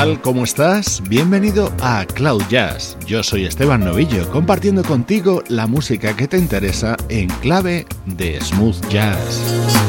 Tal? ¿Cómo estás? Bienvenido a Cloud Jazz. Yo soy Esteban Novillo, compartiendo contigo la música que te interesa en clave de smooth jazz.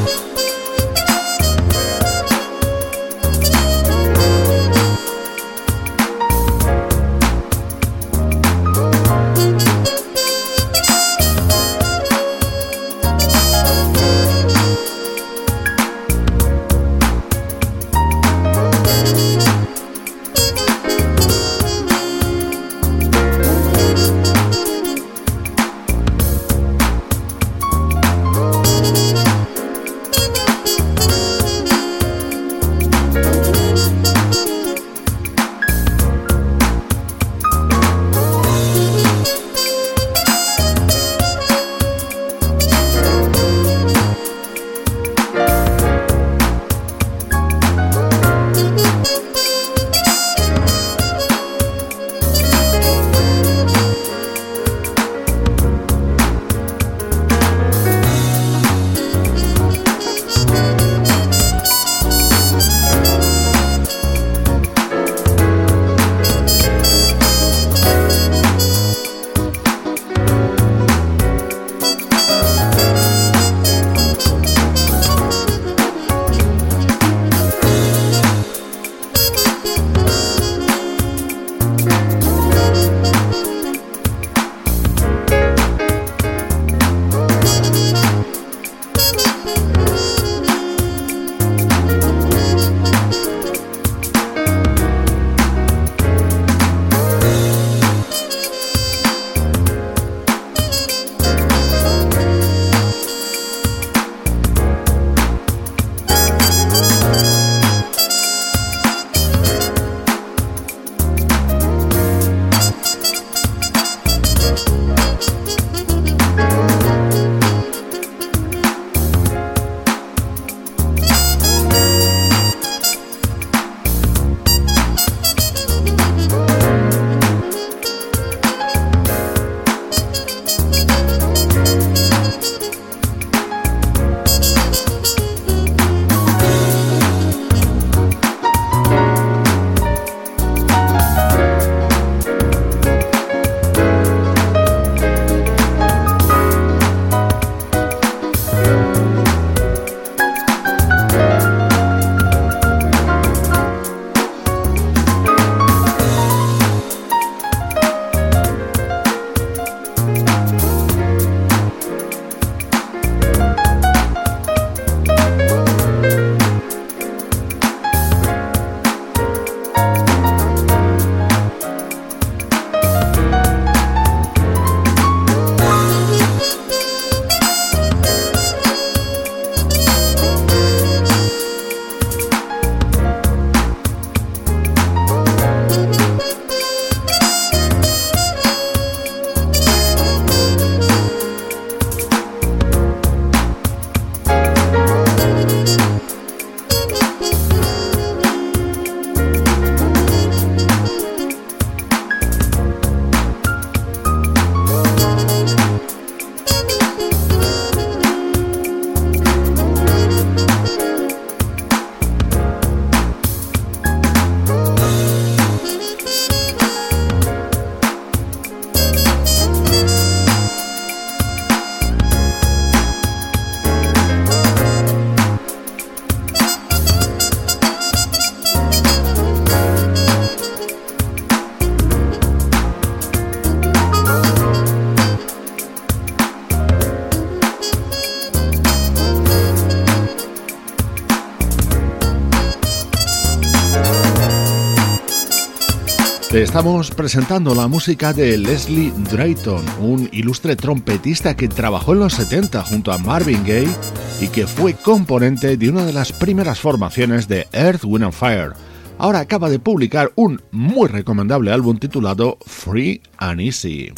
Estamos presentando la música de Leslie Drayton, un ilustre trompetista que trabajó en los 70 junto a Marvin Gaye y que fue componente de una de las primeras formaciones de Earth, Wind and Fire. Ahora acaba de publicar un muy recomendable álbum titulado Free and Easy.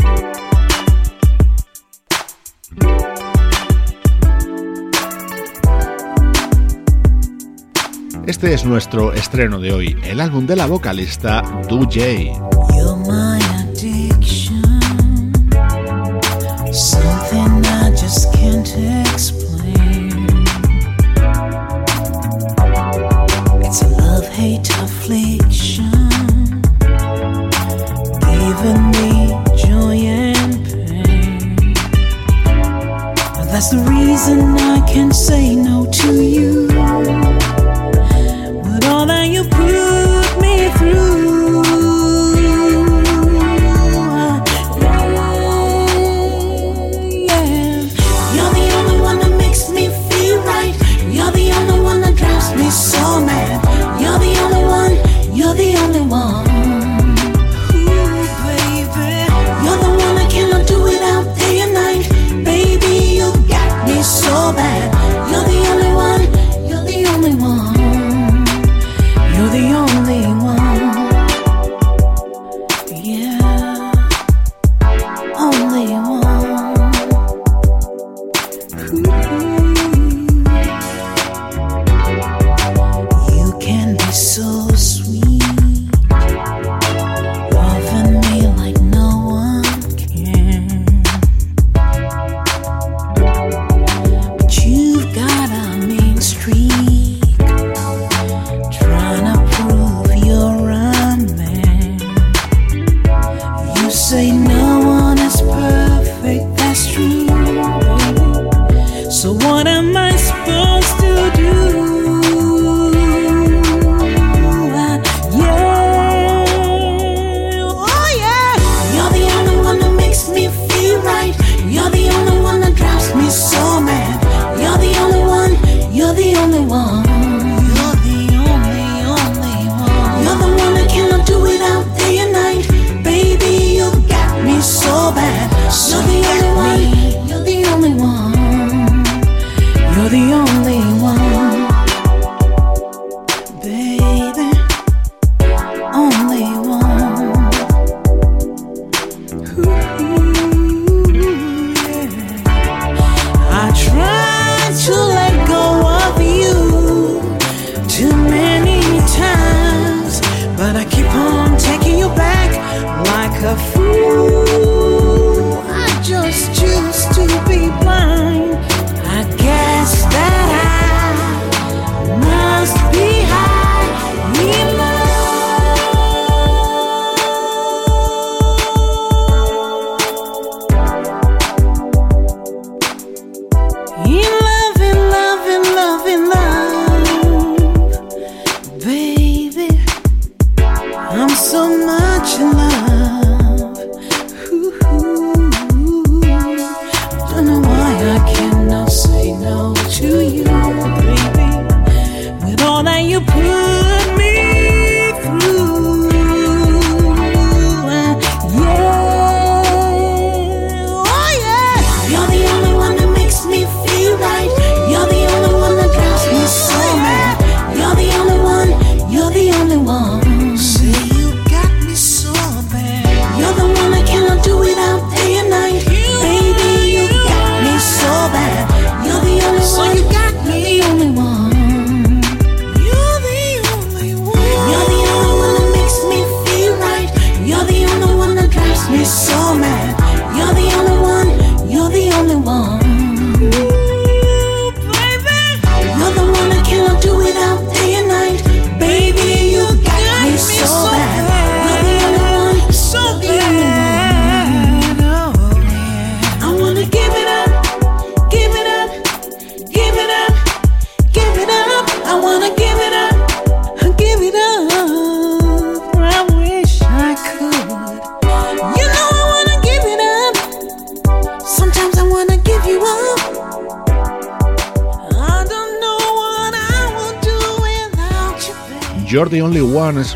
Este es nuestro estreno de hoy, el álbum de la vocalista Du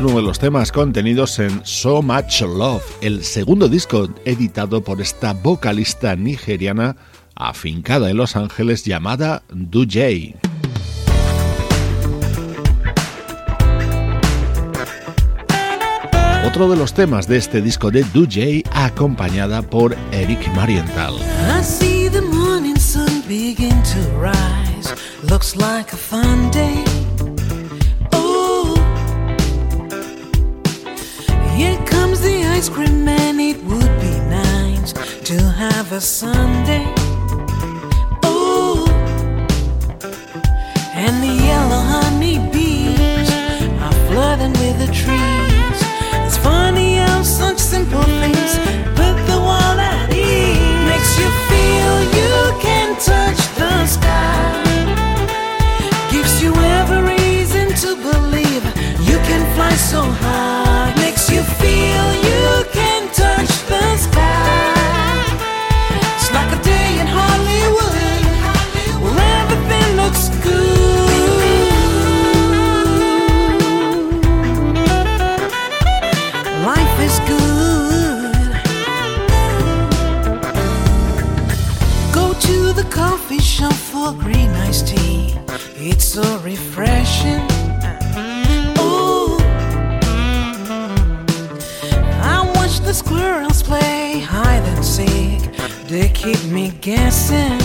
uno de los temas contenidos en So Much Love, el segundo disco editado por esta vocalista nigeriana afincada en Los Ángeles llamada Dujay. Otro de los temas de este disco de Dujay acompañada por Eric Marienthal. Here comes the ice cream man. It would be nice to have a Sunday. Oh, and the yellow honeybees are flooding with the trees. It's funny how such simple things put the world at ease. Makes you feel you can touch the sky gives you every reason to believe you can fly so high. Guessing.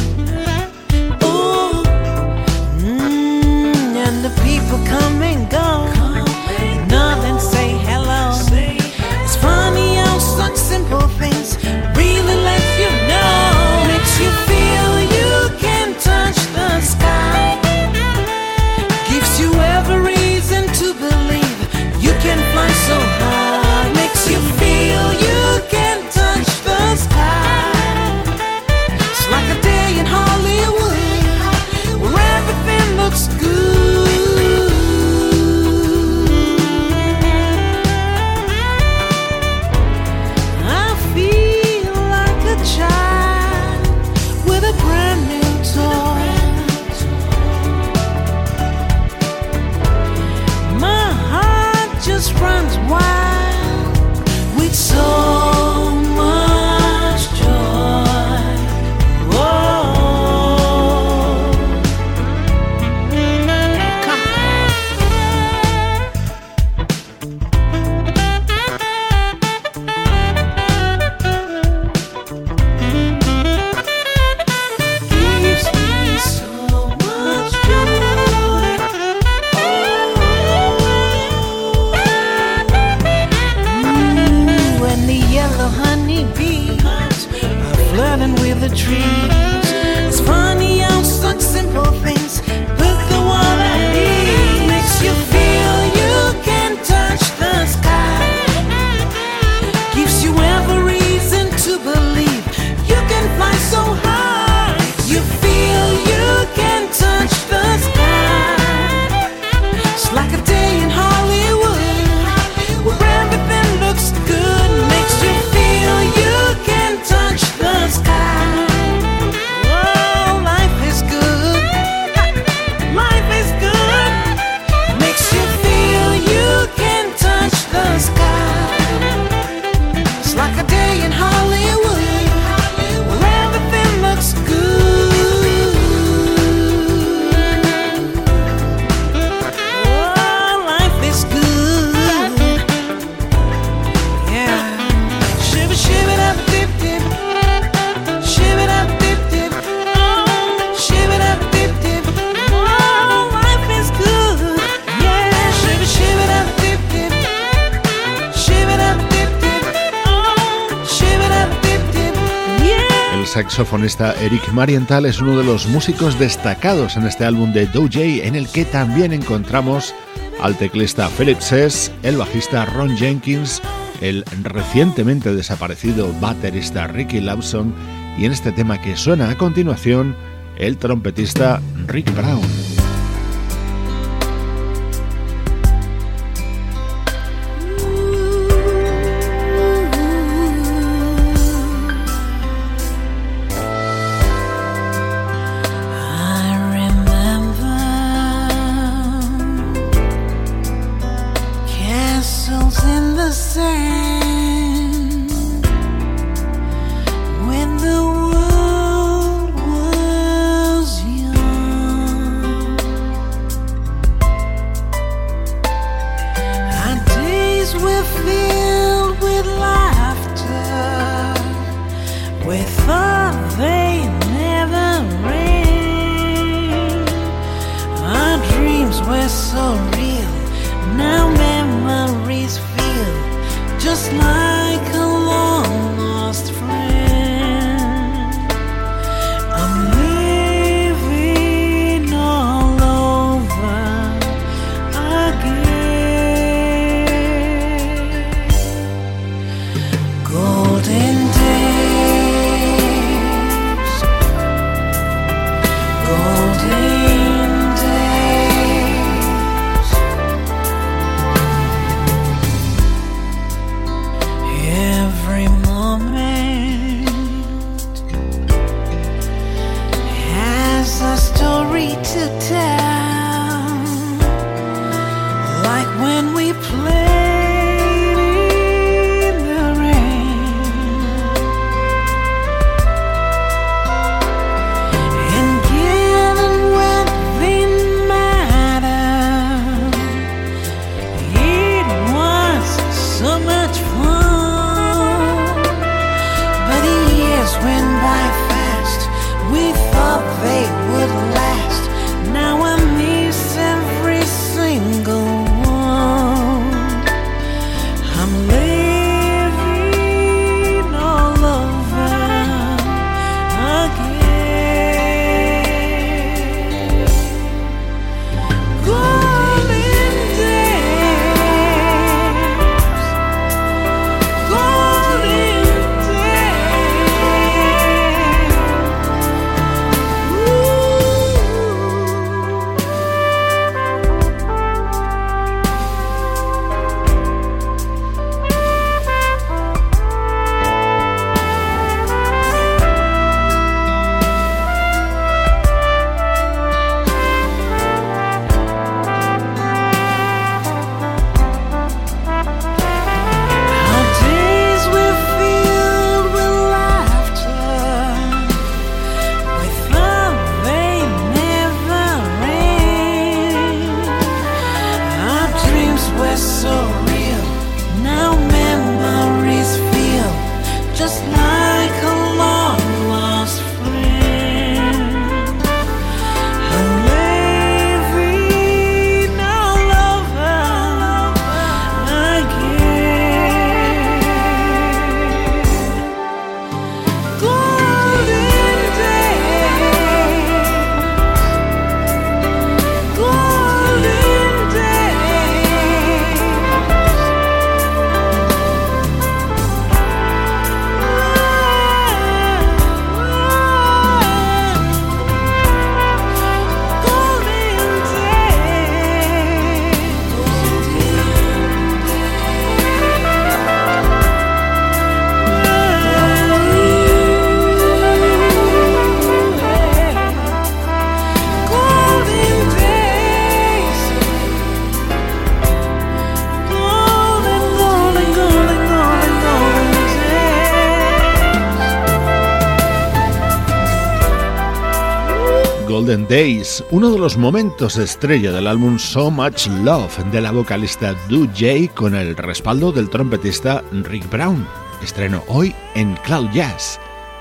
Eric Marienthal es uno de los músicos destacados en este álbum de Doja en el que también encontramos al teclista Philip Sess, el bajista Ron Jenkins, el recientemente desaparecido baterista Ricky Lawson y en este tema que suena a continuación, el trompetista Rick Brown. Days, uno de los momentos estrella del álbum So Much Love de la vocalista Do Jay con el respaldo del trompetista Rick Brown. Estreno hoy en Cloud Jazz.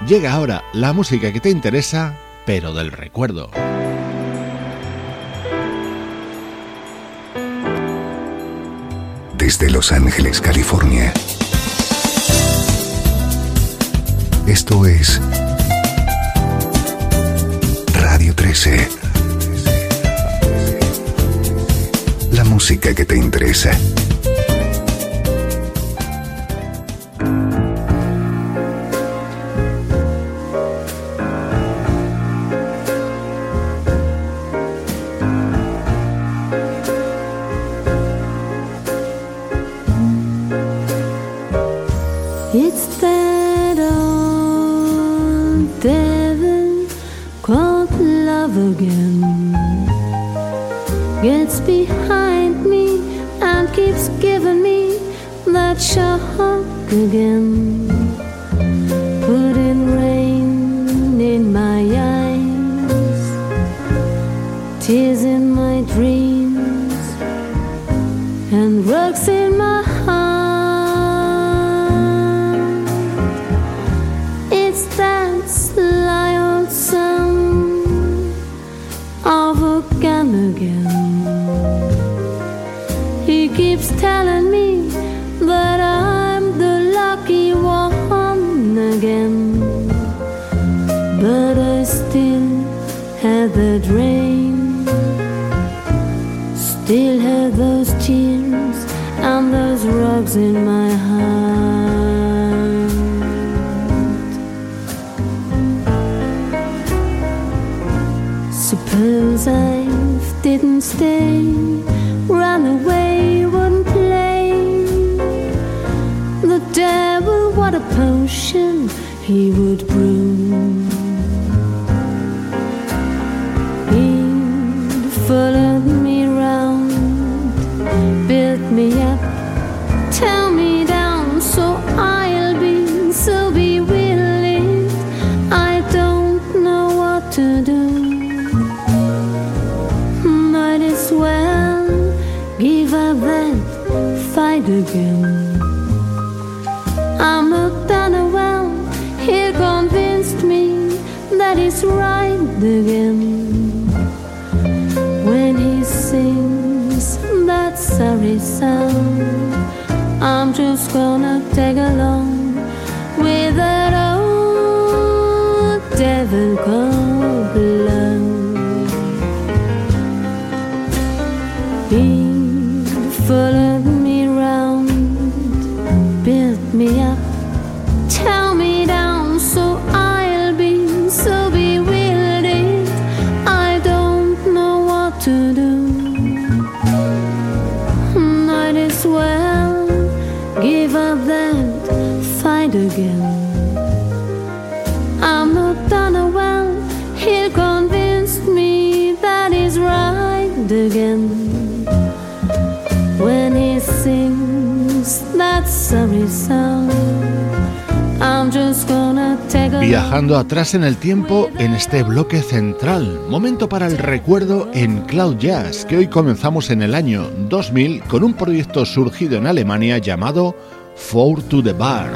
Llega ahora la música que te interesa, pero del recuerdo. Desde Los Ángeles, California. Esto es Radio 13. La música que te interesa. again. had dream Still have those tears and those rugs in my heart. Suppose I didn't stay, ran away, wouldn't play. The devil, what a potion he would brew. that fight again. I'm not done oh well, he convinced me that he's right again. When he sings that sorry song, I'm just gonna a Viajando atrás en el tiempo en este bloque central, momento para el recuerdo en Cloud Jazz, que hoy comenzamos en el año 2000 con un proyecto surgido en Alemania llamado Four to the Bar.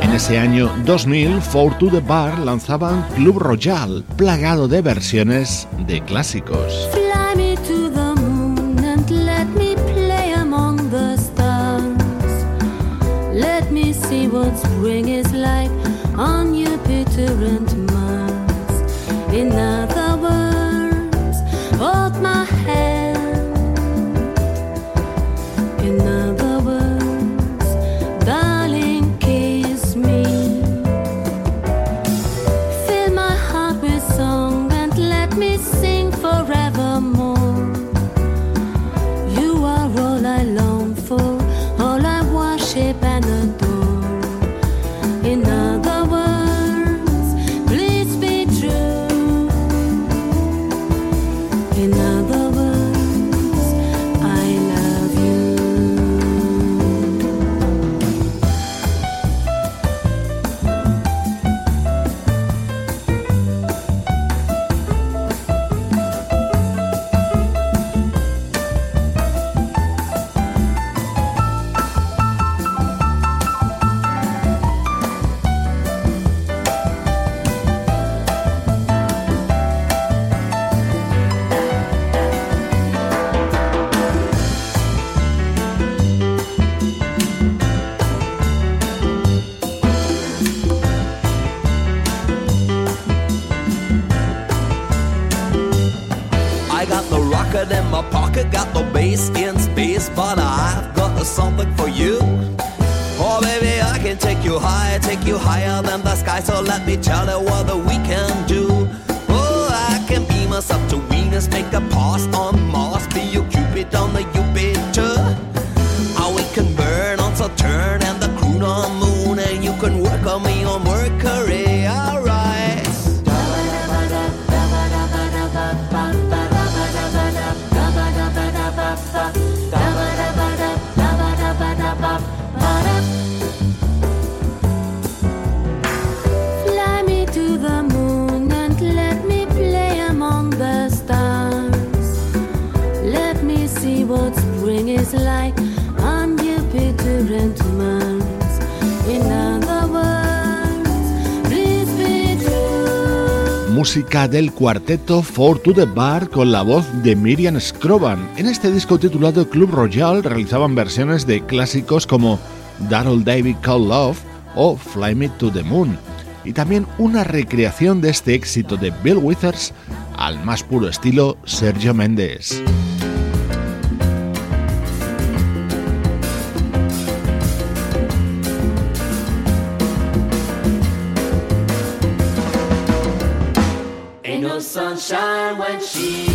En ese año 2000, Four to the Bar lanzaban Club Royal, plagado de versiones de clásicos. Spring is like sky, so let me tell her what del cuarteto Four to the Bar con la voz de Miriam Scroban. En este disco titulado Club Royal realizaban versiones de clásicos como Darrell David Call Love o Fly Me to the Moon, y también una recreación de este éxito de Bill Withers al más puro estilo Sergio Méndez. Sunshine when she's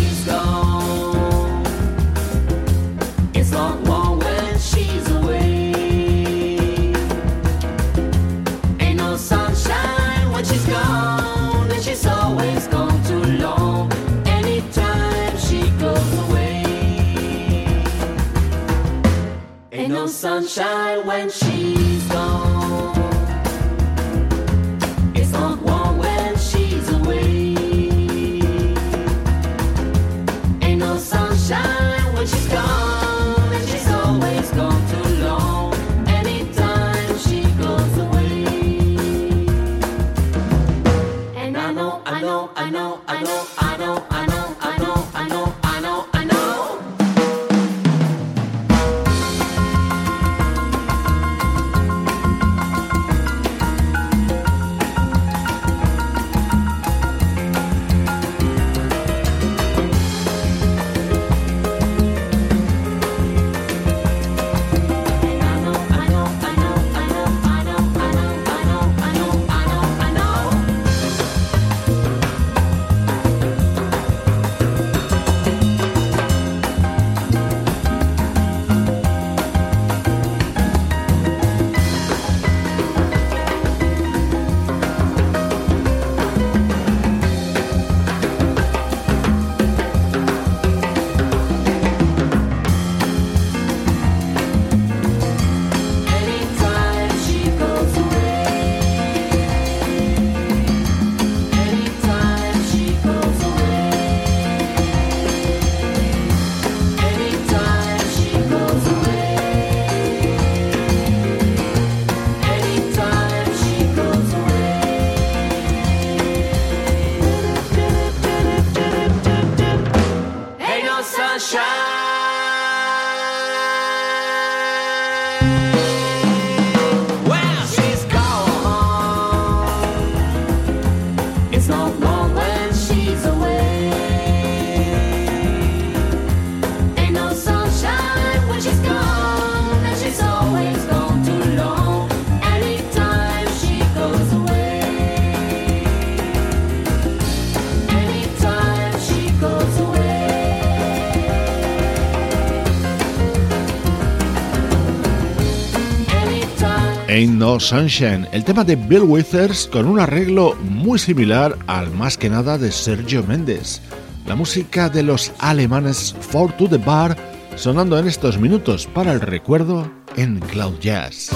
No Sunshine, el tema de Bill Withers con un arreglo muy similar al más que nada de Sergio Méndez. La música de los alemanes For to the Bar sonando en estos minutos para el recuerdo en Cloud Jazz.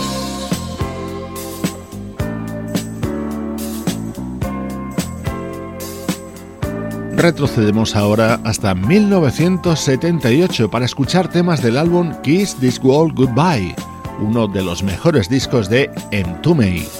Retrocedemos ahora hasta 1978 para escuchar temas del álbum Kiss This World Goodbye uno de los mejores discos de Entombed.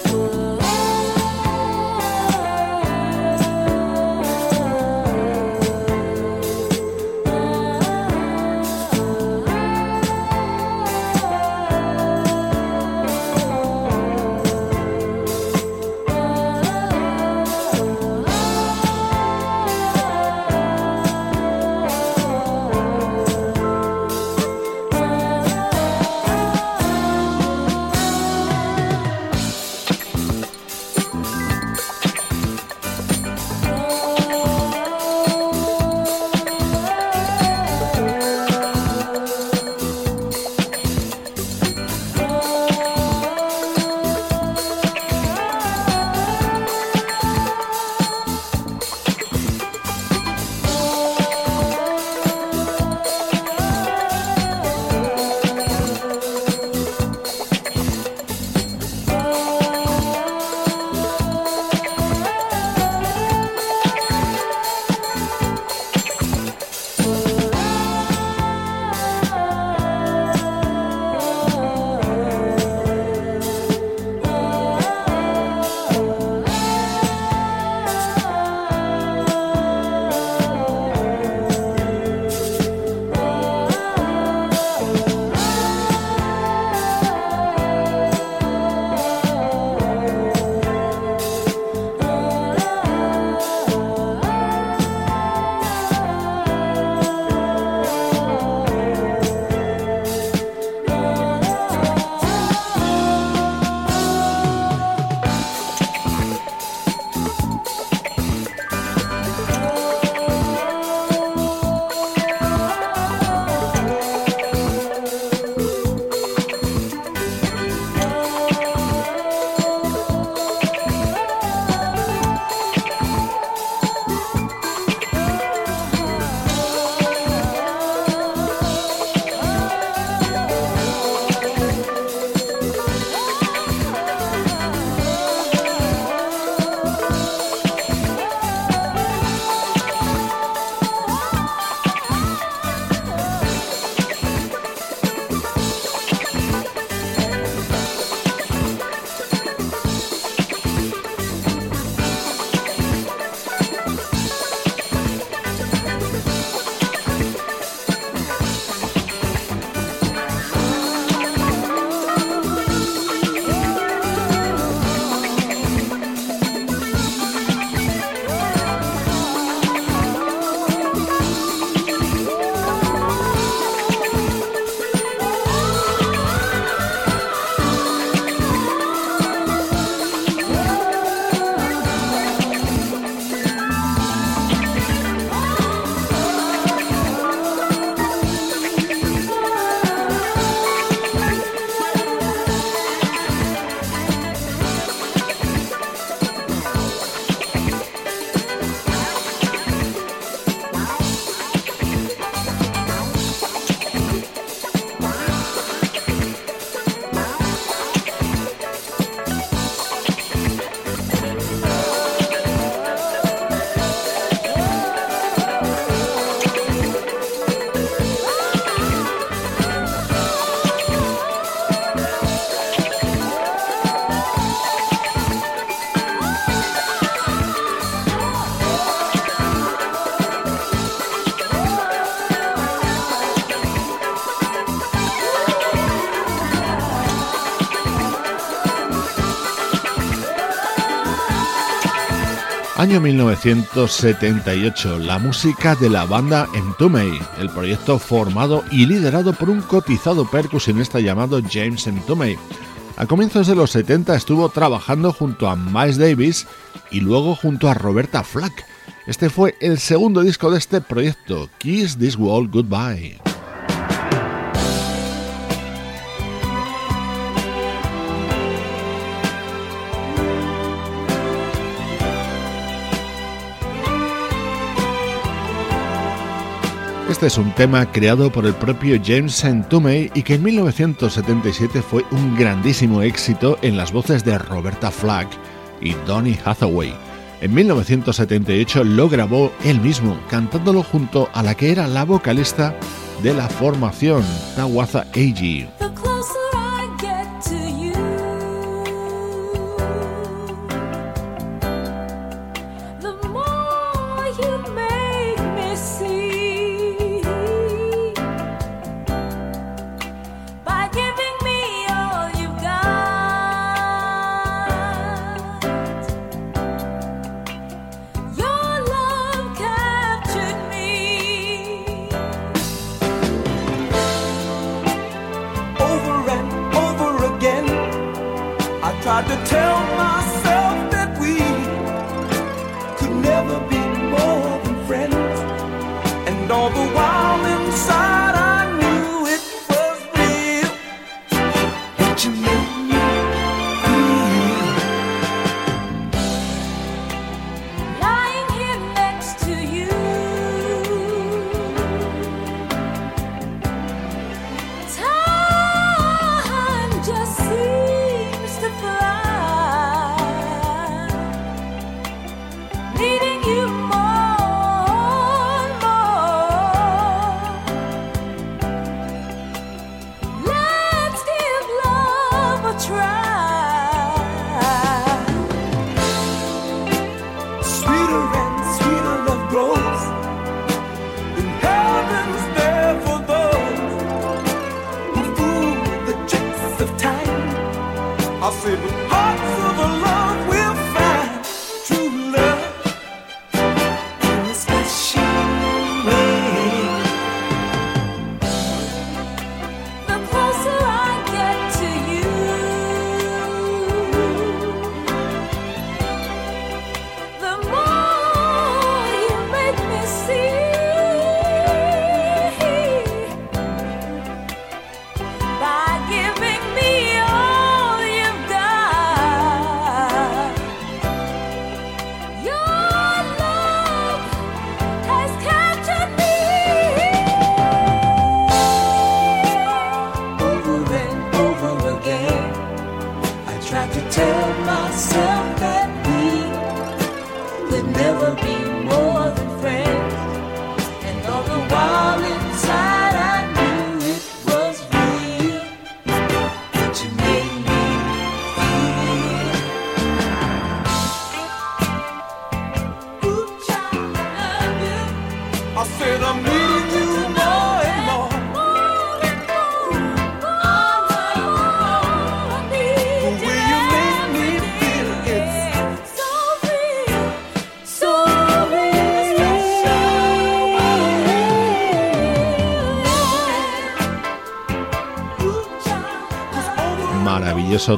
Año 1978, la música de la banda Entombed, el proyecto formado y liderado por un cotizado percusionista llamado James Entombed. A comienzos de los 70 estuvo trabajando junto a Miles Davis y luego junto a Roberta Flack. Este fue el segundo disco de este proyecto, Kiss This World Goodbye. Este es un tema creado por el propio James Tumey y que en 1977 fue un grandísimo éxito en las voces de Roberta Flack y Donny Hathaway. En 1978 lo grabó él mismo, cantándolo junto a la que era la vocalista de la formación, Tawaza Eiji.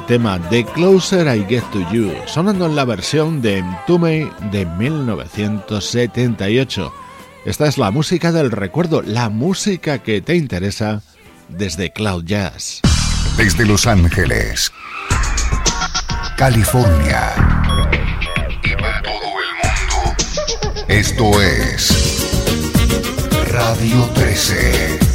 Tema The Closer I Get to You, sonando en la versión de Entume de 1978. Esta es la música del recuerdo, la música que te interesa desde Cloud Jazz. Desde Los Ángeles, California y para todo el mundo. Esto es Radio 13.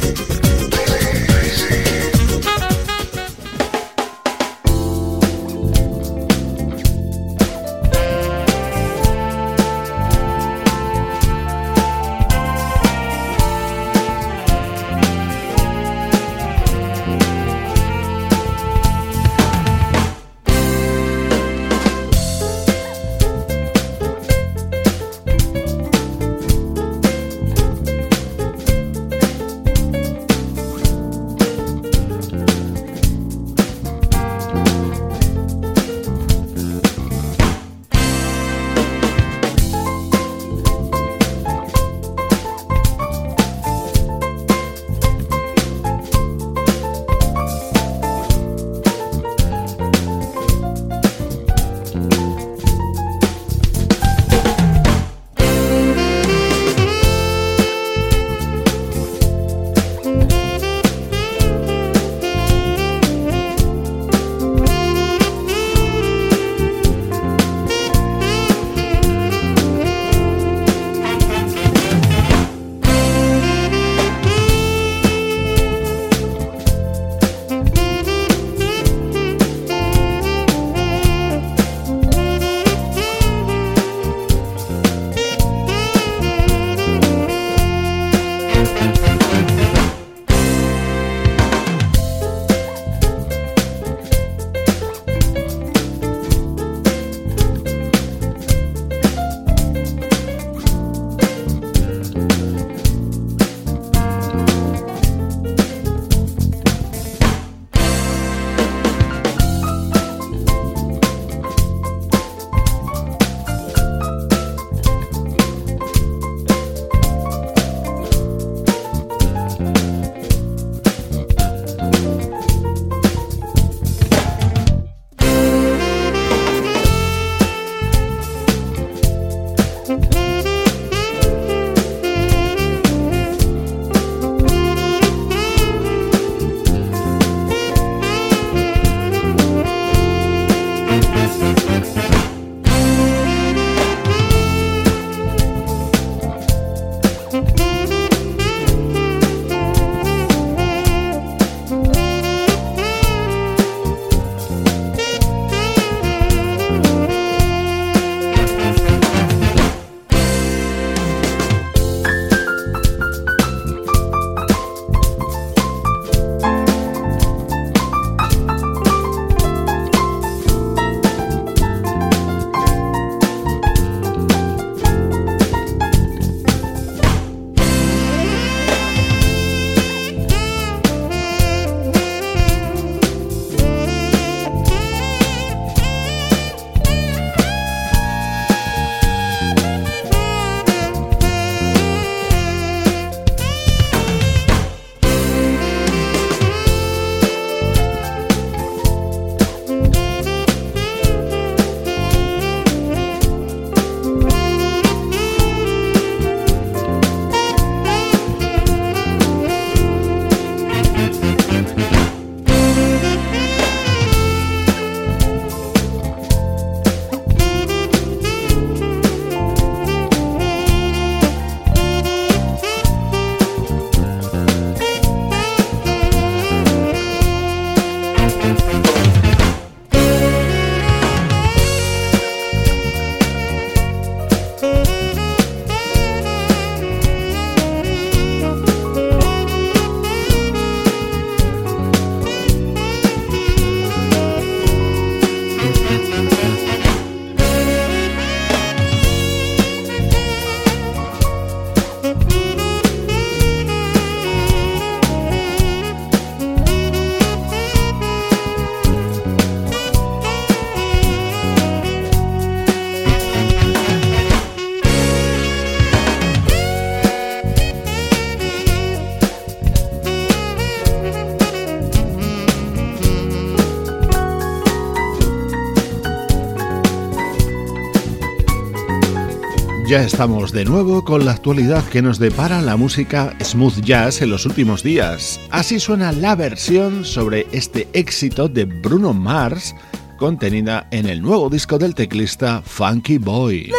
Ya estamos de nuevo con la actualidad que nos depara la música smooth jazz en los últimos días. Así suena la versión sobre este éxito de Bruno Mars contenida en el nuevo disco del teclista Funky Boy.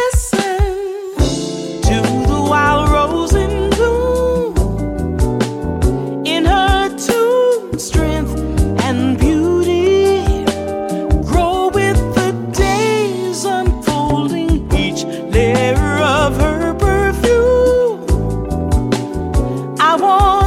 want.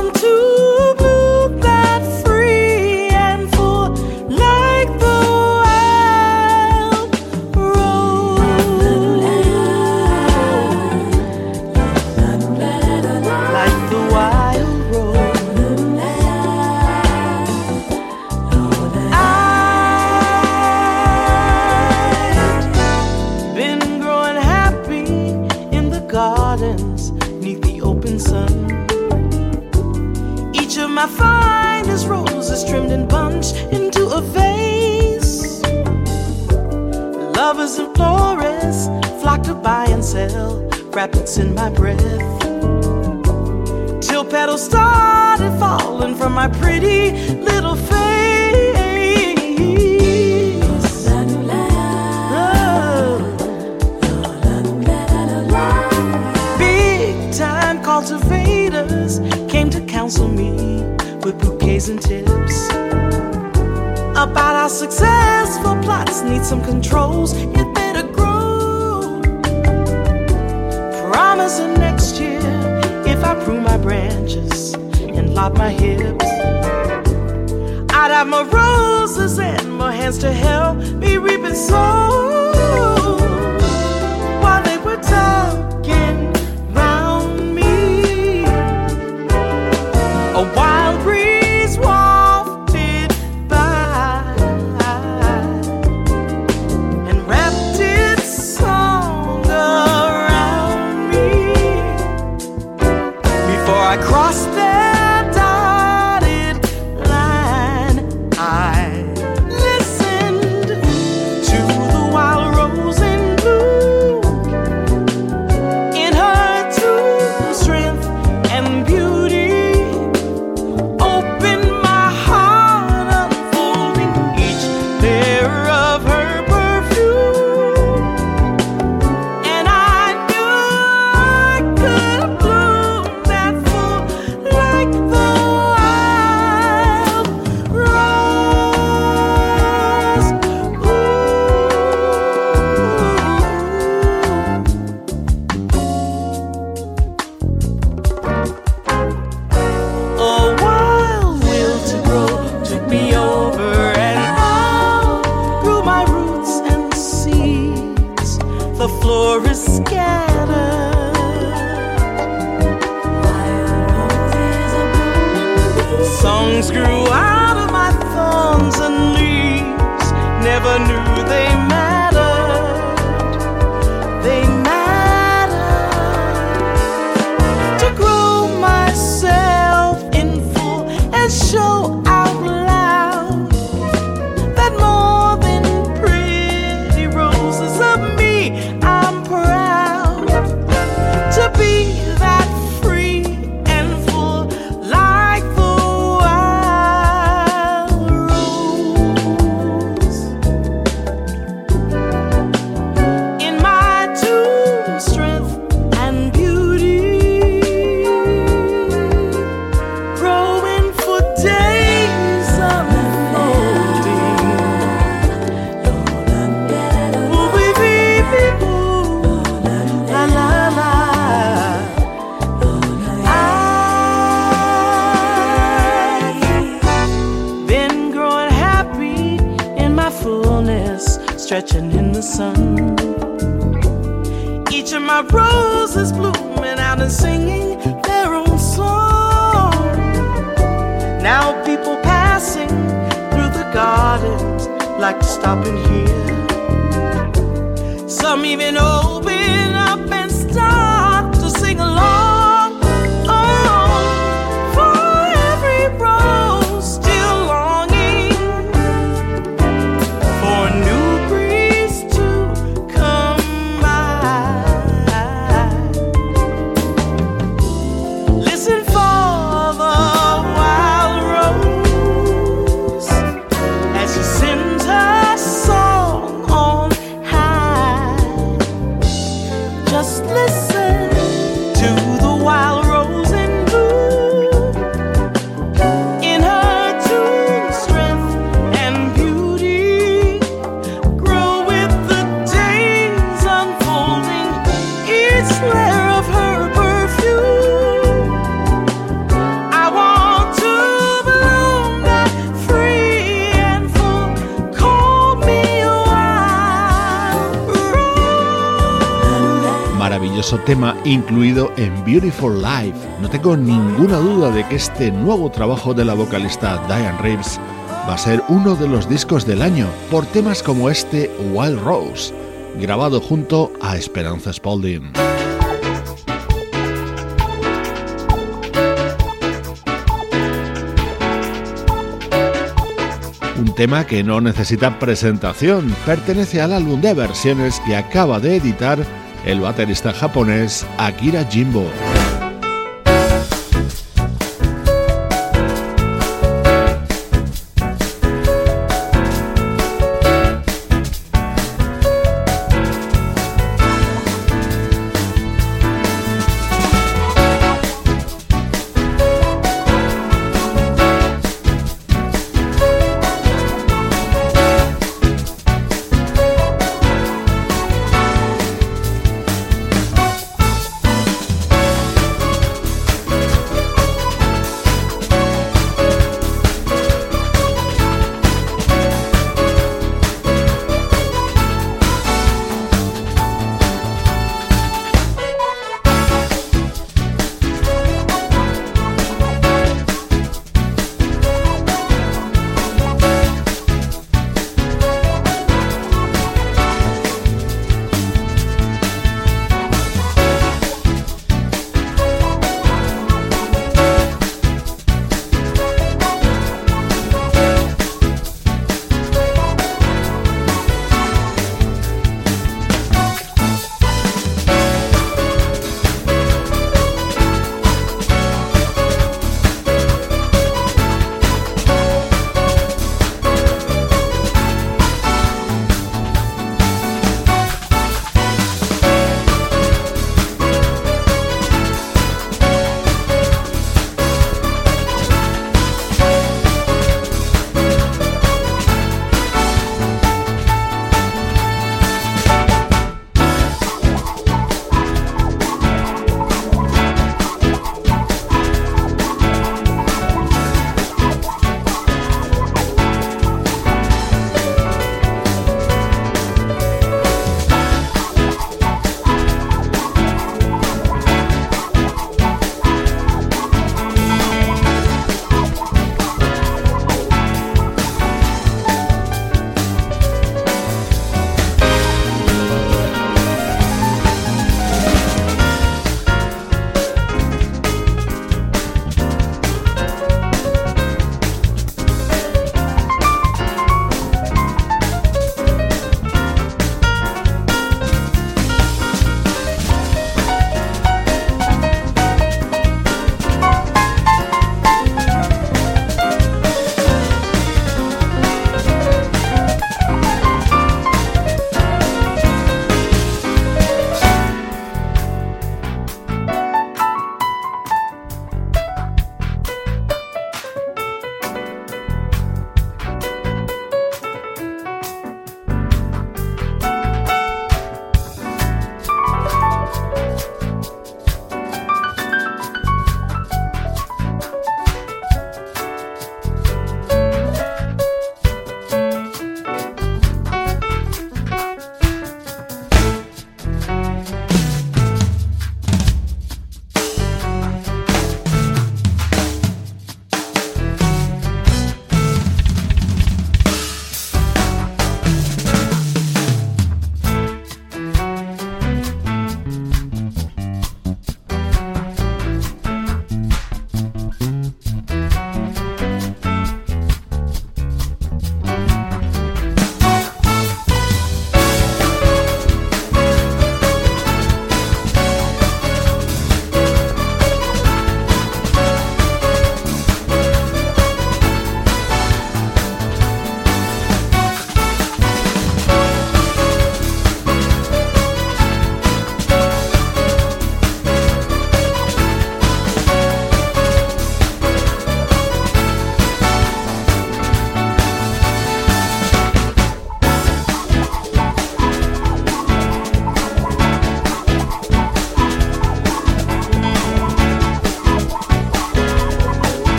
stretching in the sun. Each of my roses blooming out and singing their own song. Now people passing through the gardens like stopping here. Some even open up and stop. Tema incluido en Beautiful Life. No tengo ninguna duda de que este nuevo trabajo de la vocalista Diane Reeves va a ser uno de los discos del año por temas como este Wild Rose, grabado junto a Esperanza Spalding. Un tema que no necesita presentación, pertenece al álbum de versiones que acaba de editar el baterista japonés Akira Jimbo.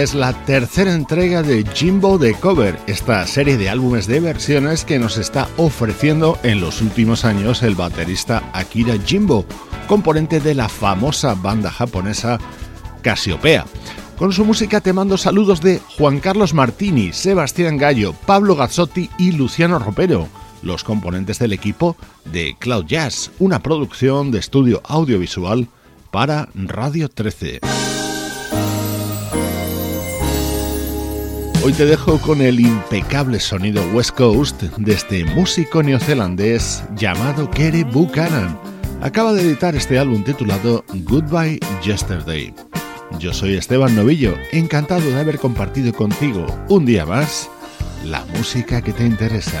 Es la tercera entrega de Jimbo The Cover, esta serie de álbumes de versiones que nos está ofreciendo en los últimos años el baterista Akira Jimbo, componente de la famosa banda japonesa Casiopea. Con su música te mando saludos de Juan Carlos Martini, Sebastián Gallo, Pablo Gazzotti y Luciano Ropero, los componentes del equipo de Cloud Jazz, una producción de estudio audiovisual para Radio 13. Hoy te dejo con el impecable sonido West Coast de este músico neozelandés llamado Kerry Buchanan. Acaba de editar este álbum titulado Goodbye Yesterday. Yo soy Esteban Novillo, encantado de haber compartido contigo un día más la música que te interesa.